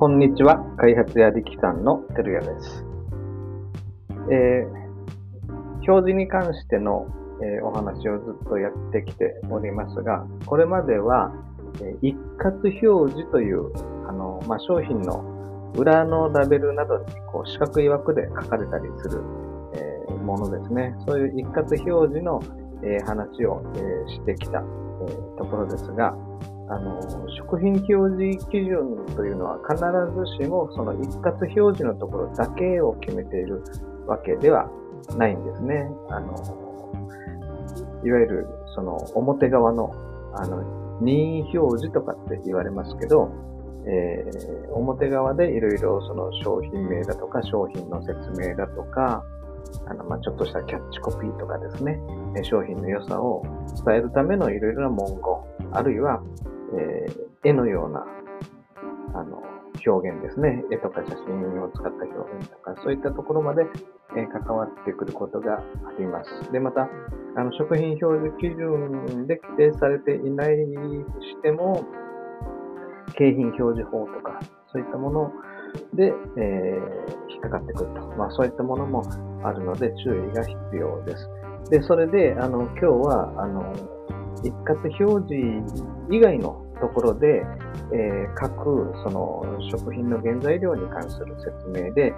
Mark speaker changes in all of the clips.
Speaker 1: こんにちは。開発屋力さんのてるやです。えー、表示に関しての、えー、お話をずっとやってきておりますが、これまでは、え、一括表示という、あの、まあ、商品の裏のラベルなどにこう四角い枠で書かれたりする、えー、ものですね。そういう一括表示の、え、話を、え、してきた、え、ところですが、あの、食品表示基準というのは必ずしもその一括表示のところだけを決めているわけではないんですね。あの、いわゆるその表側のあの任意表示とかって言われますけど、えー、表側でいろいろその商品名だとか商品の説明だとか、あの、ま、ちょっとしたキャッチコピーとかですね、商品の良さを伝えるためのいろいろな文言、あるいは、えー、絵のような、あの、表現ですね。絵とか写真を使った表現とか、そういったところまで、えー、関わってくることがあります。で、また、あの、食品表示基準で規定されていないにしても、景品表示法とか、そういったもので、えー、引っかかってくると。まあ、そういったものもあるので、注意が必要です。で、それで、あの、今日は、あの、一括表示以外のところで、えー、各その食品の原材料に関する説明で、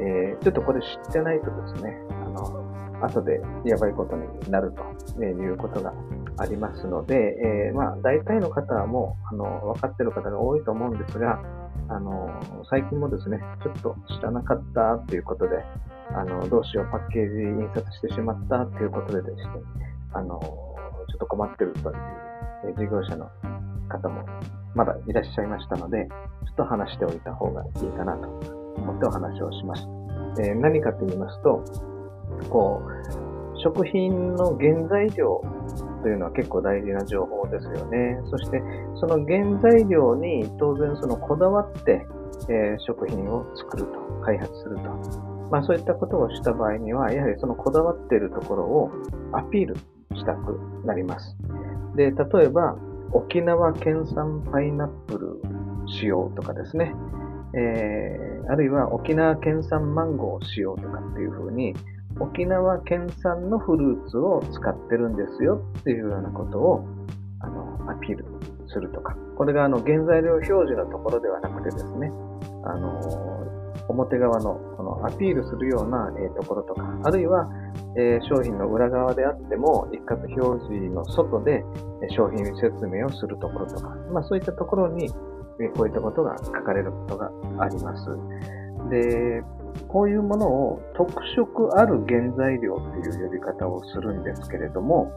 Speaker 1: えー、ちょっとこれ知ってないとですね、あの、後でやばいことになるということがありますので、えー、まあ、大体の方はもう、あの、分かっている方が多いと思うんですが、あの、最近もですね、ちょっと知らなかったということで、あの、どうしよう、パッケージ印刷してしまったということでですね、あの、ちょっと困ってるという事業者の方もまだいらっしゃいましたので、ちょっと話しておいた方がいいかなと思ってお話をしました。えー、何かと言いますと、こう、食品の原材料というのは結構大事な情報ですよね。そして、その原材料に当然そのこだわって、えー、食品を作ると、開発すると。まあそういったことをした場合には、やはりそのこだわっているところをアピールしたくなります。で、例えば、沖縄県産パイナップル使用とかですね、えー、あるいは沖縄県産マンゴー使用とかっていうふうに、沖縄県産のフルーツを使ってるんですよっていうようなことをあのアピールするとか、これがあの原材料表示のところではなくてですね、あの表側のこのアピールするような、えところとか、あるいは、え商品の裏側であっても、一括表示の外で商品説明をするところとか、まあそういったところに、えこういったことが書かれることがあります。で、こういうものを特色ある原材料っていう呼び方をするんですけれども、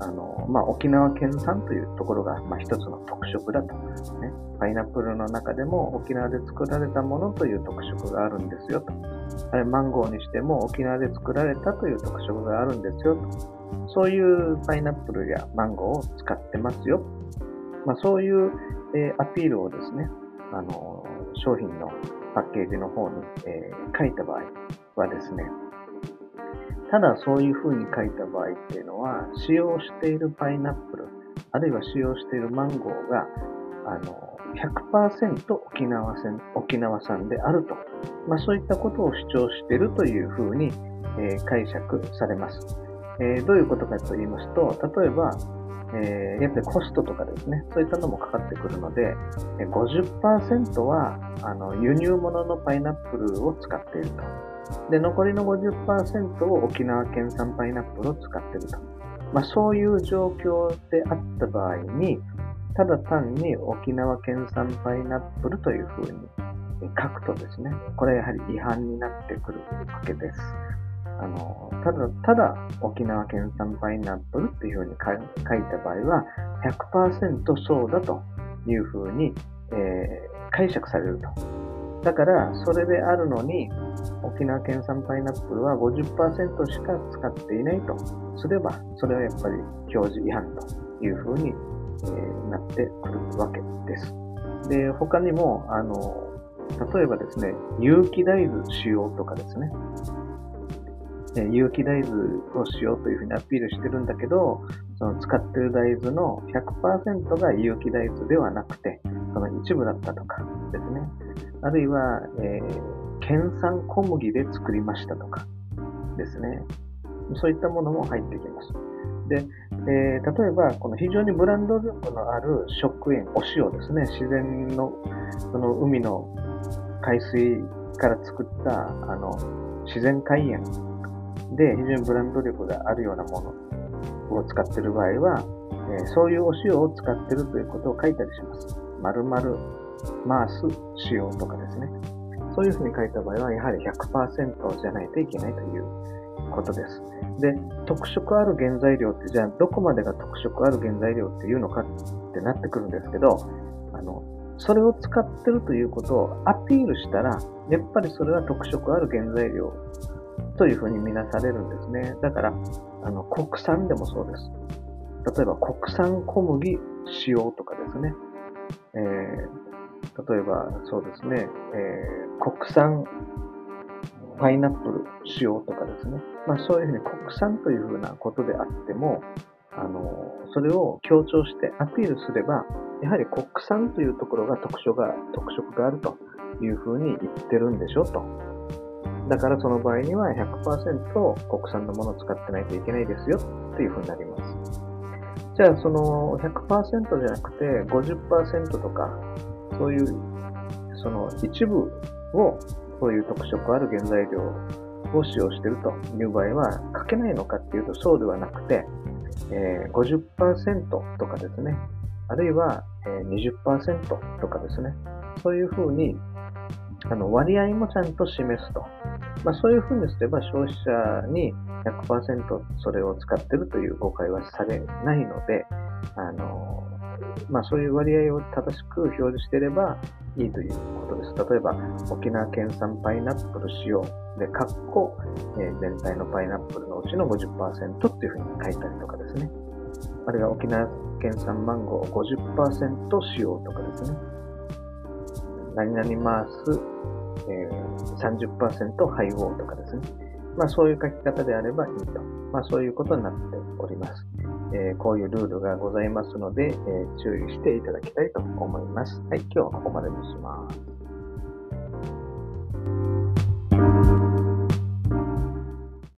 Speaker 1: あの、まあ、沖縄県産というところが、まあ、一つの特色だと、ね。パイナップルの中でも沖縄で作られたものという特色があるんですよと。あれマンゴーにしても沖縄で作られたという特色があるんですよと。そういうパイナップルやマンゴーを使ってますよ。まあ、そういう、えー、アピールをですね、あの、商品のパッケージの方に、えー、書いた場合はですね、ただそういう風に書いた場合っていうのは、使用しているパイナップル、あるいは使用しているマンゴーが、あの、100%沖縄産沖縄産であると。まあそういったことを主張しているという風に、えー、解釈されます。えー、どういうことかと言いますと、例えば、えー、やっぱりコストとかですね、そういったのもかかってくるので、50%はあの輸入物のパイナップルを使っていると。で、残りの50%を沖縄県産パイナップルを使っていると。まあ、そういう状況であった場合に、ただ単に沖縄県産パイナップルというふうに書くとですね、これはやはり違反になってくるわけです。あの、ただ、ただ沖縄県産パイナップルっていうふうに書いた場合は、100%そうだというふうに、えー、解釈されると。だから、それであるのに、沖縄県産パイナップルは50%しか使っていないとすれば、それはやっぱり表示違反というふうに、え、なってくるわけです。で、他にも、あの、例えばですね、有機大豆使用とかですね、有機大豆をしようというふうにアピールしてるんだけど、その使ってる大豆の100%が有機大豆ではなくて、その一部だったとかですね。あるいは、えー、県産小麦で作りましたとかですね。そういったものも入ってきます。で、えー、例えば、この非常にブランド力のある食塩、お塩ですね。自然の、その海の海水から作った、あの、自然海塩で非常にブランド力があるようなものを使っている場合は、えー、そういうお塩を使っているということを書いたりします。〇〇マース塩とかですね。そういうふうに書いた場合は、やはり100%じゃないといけないということです。で、特色ある原材料って、じゃあどこまでが特色ある原材料っていうのかってなってくるんですけど、あの、それを使ってるということをアピールしたら、やっぱりそれは特色ある原材料というふうに見なされるんですね。だから、あの、国産でもそうです。例えば、国産小麦使用とかですね。えー、例えば、そうですね、えー、国産パイナップル使用とかですね。まあ、そういうふうに国産というふうなことであっても、あの、それを強調してアピールすれば、やはり国産というところが特徴が、特色があるというふうに言ってるんでしょうと。だからその場合には100%国産のものを使ってないといけないですよっていうふうになります。じゃあその100%じゃなくて50%とか、そういうその一部をそういう特色ある原材料を使用しているという場合は書けないのかっていうとそうではなくて、え、50%とかですね、あるいは20%とかですね、そういうふうにあの割合もちゃんと示すと。まあ、そういうふうにすれば消費者に100%それを使ってるという誤解はされないので、あのまあ、そういう割合を正しく表示していればいいということです。例えば、沖縄県産パイナップル使用で、括弧、えー、全体のパイナップルのうちの50%っていうふうに書いたりとかですね。あるいは沖縄県産マンゴー50%使用とかですね。何々回す、えー、30%配合とかですね。まあそういう書き方であればいいと。まあそういうことになっております。えー、こういうルールがございますので、えー、注意していただきたいと思います。はい、今日はここまでにします。